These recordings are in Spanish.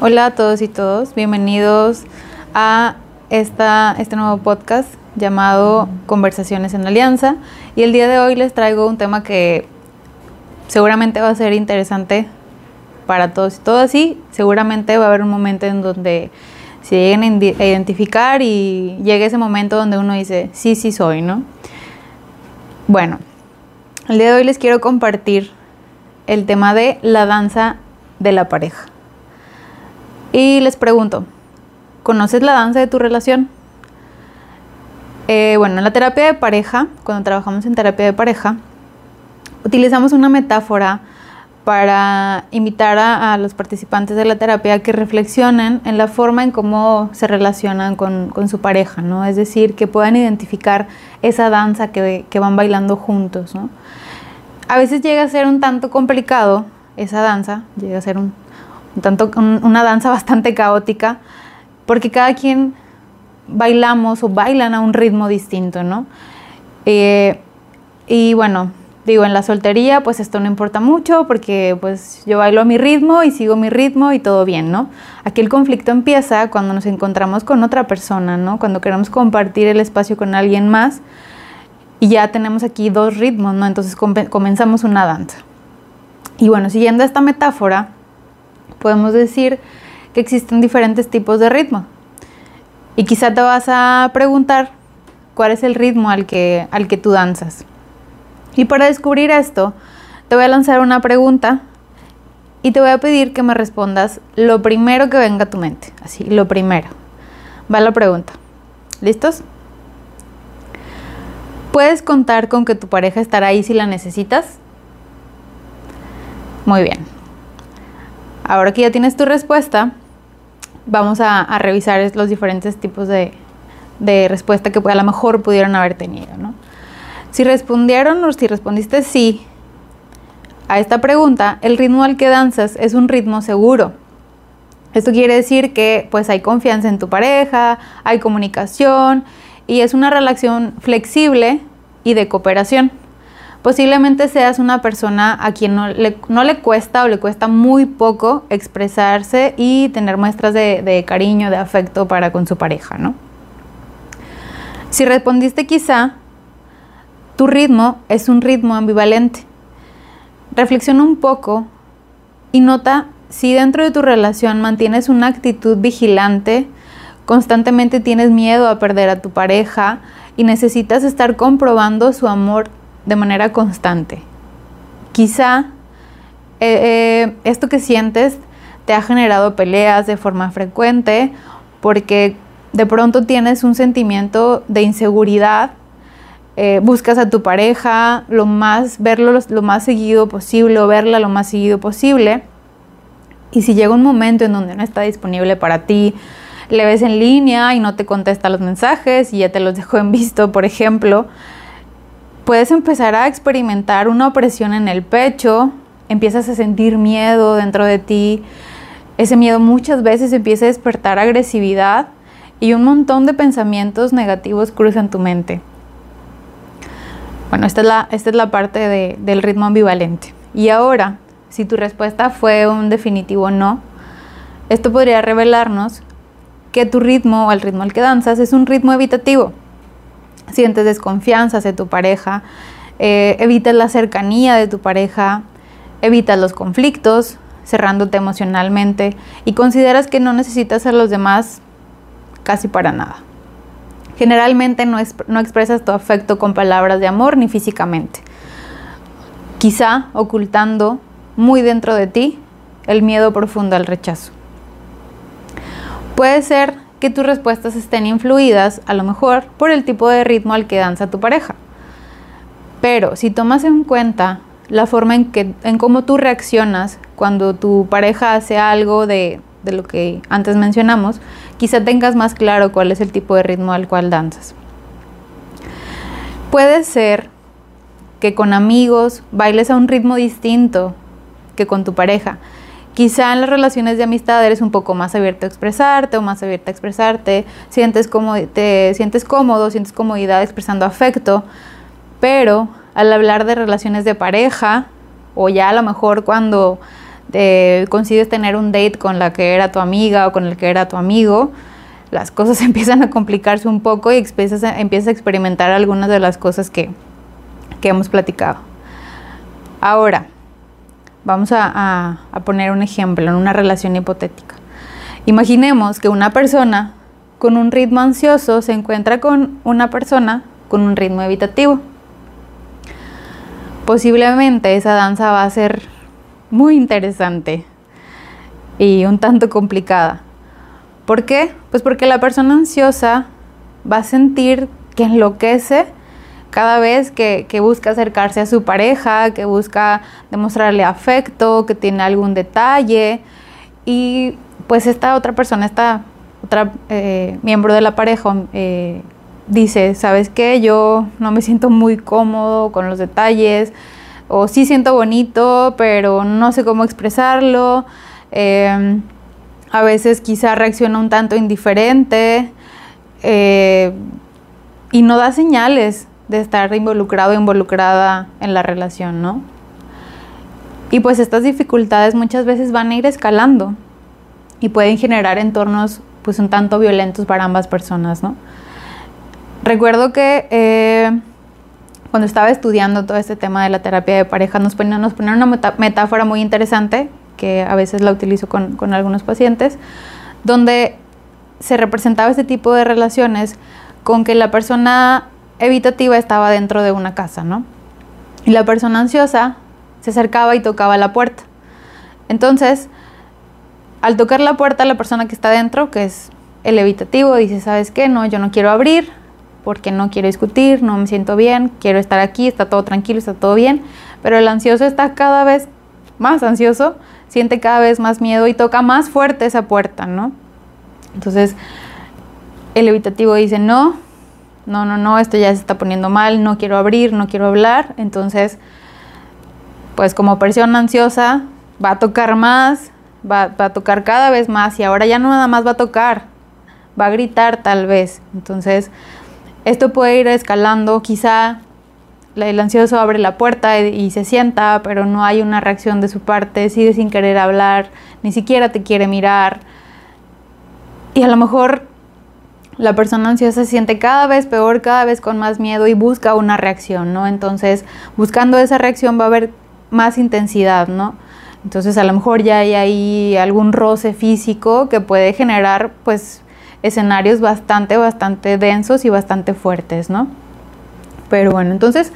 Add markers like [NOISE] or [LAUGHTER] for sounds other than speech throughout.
Hola a todos y todos, bienvenidos a esta, este nuevo podcast llamado Conversaciones en Alianza. Y el día de hoy les traigo un tema que seguramente va a ser interesante para todos y todas y seguramente va a haber un momento en donde se lleguen a identificar y llegue ese momento donde uno dice, sí, sí soy, ¿no? Bueno, el día de hoy les quiero compartir el tema de la danza de la pareja. Y les pregunto, ¿conoces la danza de tu relación? Eh, bueno, en la terapia de pareja, cuando trabajamos en terapia de pareja, utilizamos una metáfora para invitar a, los participantes de la terapia a que reflexionen en la forma en cómo se relacionan con, su pareja, ¿no? Es decir, que puedan identificar esa danza que, van bailando juntos, ¿no? A veces llega a ser un tanto complicado esa danza, llega a ser un, tanto, una danza bastante caótica, porque cada quien bailamos o bailan a un ritmo distinto, ¿no? Eh, y bueno, digo, en la soltería pues esto no importa mucho porque pues yo bailo a mi ritmo y sigo mi ritmo y todo bien, ¿no? Aquí el conflicto empieza cuando nos encontramos con otra persona, ¿no? Cuando queremos compartir el espacio con alguien más y ya tenemos aquí dos ritmos, ¿no? Entonces comenzamos una danza. Y bueno, siguiendo esta metáfora, podemos decir que existen diferentes tipos de ritmo. Y quizá te vas a preguntar cuál es el ritmo al que, al que tú danzas. Y para descubrir esto, te voy a lanzar una pregunta y te voy a pedir que me respondas lo primero que venga a tu mente. Así, lo primero. Va la pregunta. ¿Listos? ¿Puedes contar con que tu pareja estará ahí si la necesitas? Muy bien. Ahora que ya tienes tu respuesta, vamos a, revisar los diferentes tipos de, respuesta que a lo mejor pudieron haber tenido. Si respondieron o si respondiste sí a esta pregunta, el ritmo al que danzas es un ritmo seguro. Esto quiere decir que pues hay confianza en tu pareja, hay comunicación y es una relación flexible y de cooperación posiblemente seas una persona a quien no le, no le, cuesta o le cuesta muy poco expresarse y tener muestras de, de cariño, de afecto para con su pareja, ¿no? Si respondiste quizá, tu ritmo es un ritmo ambivalente. Reflexiona un poco y nota si dentro de tu relación mantienes una actitud vigilante, constantemente tienes miedo a perder a tu pareja y necesitas estar comprobando su amor de manera constante. Quizá eh, eh, esto que sientes te ha generado peleas de forma frecuente porque de pronto tienes un sentimiento de inseguridad, eh, buscas a tu pareja lo más, verlo lo, más seguido posible o verla lo más seguido posible. Y si llega un momento en donde no está disponible para ti, le ves en línea y no te contesta los mensajes y ya te los [LAUGHS] dejó en visto, por ejemplo, puedes empezar a experimentar una opresión en el pecho, empiezas a sentir miedo dentro de ti, ese miedo muchas veces empieza a despertar agresividad y un montón de pensamientos negativos cruzan tu mente. Bueno, esta es la, esta es la parte del ritmo ambivalente. Y ahora, si tu respuesta fue un definitivo no, esto podría revelarnos que tu ritmo o el ritmo al que danzas es un ritmo evitativo sientes desconfianza hacia tu pareja, eh, evitas la cercanía de tu pareja, evitas los conflictos, cerrándote emocionalmente y consideras que no necesitas a los demás casi para nada. Generalmente no, no expresas tu afecto con palabras de amor ni físicamente. Quizá ocultando muy dentro de ti el miedo profundo al rechazo. Puede ser que tus respuestas estén influidas a lo mejor por el tipo de ritmo al que danza tu pareja. Pero si tomas en cuenta la forma en que en cómo tú reaccionas cuando tu pareja hace algo de, de lo que antes mencionamos, quizá tengas más claro cuál es el tipo de ritmo al cual danzas. Puede ser que con amigos bailes a un ritmo distinto que con tu pareja, Quizá en las relaciones de amistad eres un poco más abierto a expresarte o más abierta a expresarte, sientes como, te sientes cómodo, sientes comodidad expresando afecto, pero al hablar de relaciones de pareja o ya a lo mejor cuando eh, consigues tener un date con la que era tu amiga o con el que era tu amigo, las cosas [LAUGHS] empiezan a complicarse un poco y empiezas a, empiezas a experimentar algunas de las cosas que, que hemos platicado. Ahora, vamos a, poner un ejemplo en una relación hipotética. Imaginemos que una persona con un ritmo ansioso se encuentra con una persona con un ritmo evitativo. Posiblemente esa danza va a ser muy interesante y un tanto complicada. ¿Por qué? Pues porque la persona ansiosa va a sentir que enloquece cada vez que, busca acercarse a su pareja, que busca demostrarle afecto, que tiene algún detalle. Y pues esta otra persona, esta otra eh, miembro de la pareja, eh, dice, ¿sabes qué? Yo no me siento muy cómodo con los detalles, o sí siento bonito, pero no sé cómo expresarlo. Em, a veces quizá reacciona un tanto indiferente eh, y no da señales de estar involucrado involucrada en la relación, ¿no? Y pues estas dificultades muchas veces van a ir escalando y pueden generar entornos pues un tanto violentos para ambas personas, ¿no? Recuerdo que eh, cuando estaba estudiando todo este tema de la terapia de pareja, nos ponían, nos una metáfora muy interesante, que a veces la utilizo con, con algunos pacientes, donde se representaba este tipo de relaciones con que la persona evitativa estaba dentro de una casa, ¿no? Y la persona ansiosa se acercaba y tocaba la puerta. Entonces, al tocar la puerta, la persona que está dentro, que es el evitativo, dice, ¿sabes qué? No, yo no quiero abrir porque no quiero discutir, no me siento bien, quiero estar aquí, está todo tranquilo, está todo bien. Pero el ansioso está cada vez más ansioso, siente cada vez más miedo y toca más fuerte esa puerta, ¿no? Entonces, el evitativo dice, no, no, no, no, esto ya se está poniendo mal, no quiero abrir, no quiero hablar. Entonces, pues como persona ansiosa, va a tocar más, va, a tocar cada vez más y ahora ya no nada más va a tocar, va a gritar tal vez. Entonces, esto puede ir escalando, quizá el ansioso abre la puerta y, se sienta, pero no hay una reacción de su parte, sigue sin querer hablar, ni siquiera te quiere mirar. Y a lo mejor la persona ansiosa se siente cada vez peor, cada vez con más miedo y busca una reacción, ¿no? Entonces, buscando esa reacción va a haber más intensidad, ¿no? Entonces a lo mejor ya hay ahí algún roce físico que puede generar pues escenarios bastante, bastante densos y bastante fuertes, ¿no? Pero bueno, entonces,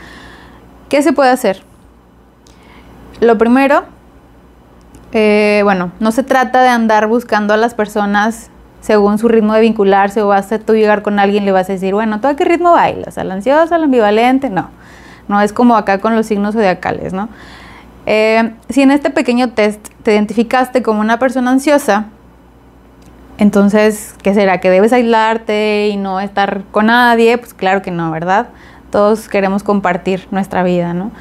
¿qué se puede hacer? Lo primero, eh, bueno, no se trata de andar buscando a las personas según su ritmo de vincularse o vas a tú llegar con alguien le vas a decir, bueno, ¿tú a qué ritmo bailas? ¿Al ansioso, al ambivalente? No, no es como acá con los signos zodiacales, ¿no? Eh, si en este pequeño test te identificaste como una persona ansiosa, entonces, ¿qué será? ¿Que debes aislarte y no estar con nadie? Pues claro que no, ¿verdad? Todos queremos compartir nuestra vida, ¿no?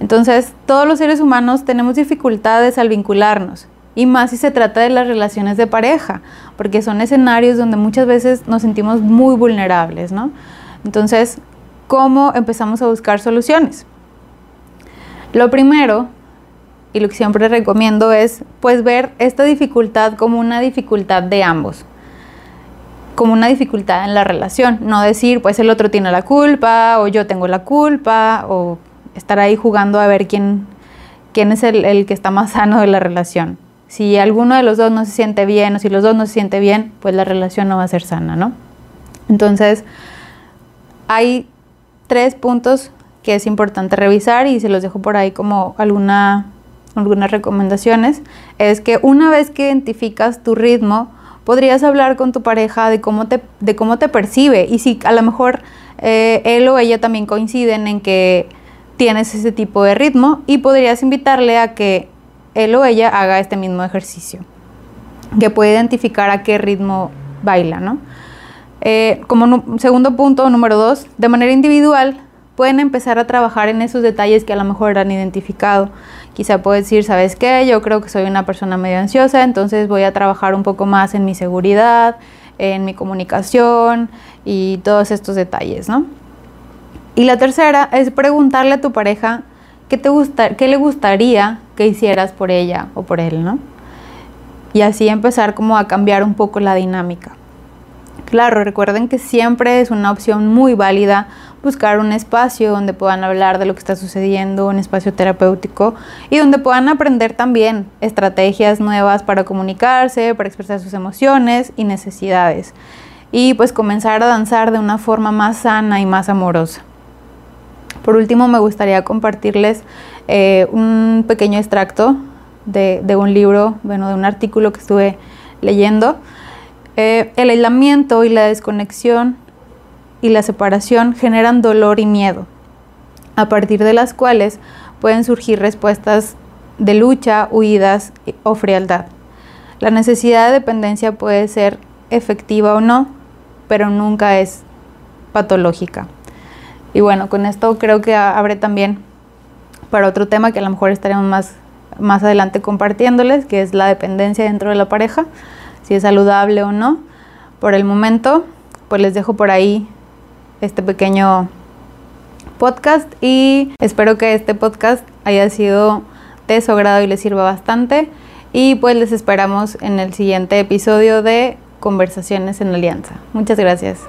Entonces, todos los seres humanos tenemos dificultades al vincularnos, y más si se trata de las relaciones de pareja, porque son escenarios donde muchas veces nos sentimos muy vulnerables, ¿no? Entonces, ¿cómo empezamos a buscar soluciones? Lo primero y lo que siempre recomiendo es pues ver esta dificultad como una dificultad de ambos como una dificultad en la relación, no decir pues el otro tiene la culpa o yo tengo la culpa o estar ahí jugando a ver quién, quién es el, el que está más sano de la relación. Si alguno de los dos no se siente bien o si los dos no se siente bien, pues la relación no va a ser sana, ¿no? Entonces, hay tres puntos que es importante revisar y se los dejo por ahí como alguna algunas recomendaciones, es que una vez que identificas tu ritmo, podrías hablar con tu pareja de cómo te, de cómo te percibe y si a lo mejor eh, él o ella también coinciden en que tienes ese tipo de ritmo y podrías invitarle a que él o ella haga este mismo ejercicio, que puede identificar a qué ritmo baila, ¿no? Eh, como segundo punto, número dos, de manera individual, pueden empezar a trabajar en esos detalles que a lo mejor han identificado. Quizá puedes decir, ¿sabes qué? Yo creo que soy una persona medio ansiosa, entonces voy a trabajar un poco más en mi seguridad, en mi comunicación y todos estos detalles, ¿no? Y la tercera es preguntarle a tu pareja ¿qué, te gusta, ¿qué le gustaría que hicieras por ella o por él, ¿no? Y así empezar como a cambiar un poco la dinámica. Claro, recuerden que siempre es una opción muy válida buscar un espacio donde puedan hablar de lo que está sucediendo, un espacio terapéutico y donde puedan aprender también estrategias nuevas para comunicarse, para expresar sus emociones y necesidades. Y pues comenzar a danzar de una forma más sana y más amorosa. Por último, me gustaría compartirles eh, un pequeño extracto de, un libro, bueno, de un artículo que estuve leyendo. Eh, el aislamiento y la desconexión y la separación generan dolor y miedo, a partir de las cuales pueden surgir respuestas de lucha, huidas o frialdad. La necesidad de dependencia puede ser efectiva o no, pero nunca es patológica. Y bueno, con esto creo que abre también para otro tema que a lo mejor estaremos más, más adelante compartiéndoles, que es la dependencia dentro de la pareja, si es saludable o no. Por el momento, pues les dejo por ahí este pequeño podcast y espero que este podcast haya sido de su agrado y les sirva bastante. Y pues les esperamos en el siguiente episodio de Conversaciones en Alianza. Muchas gracias.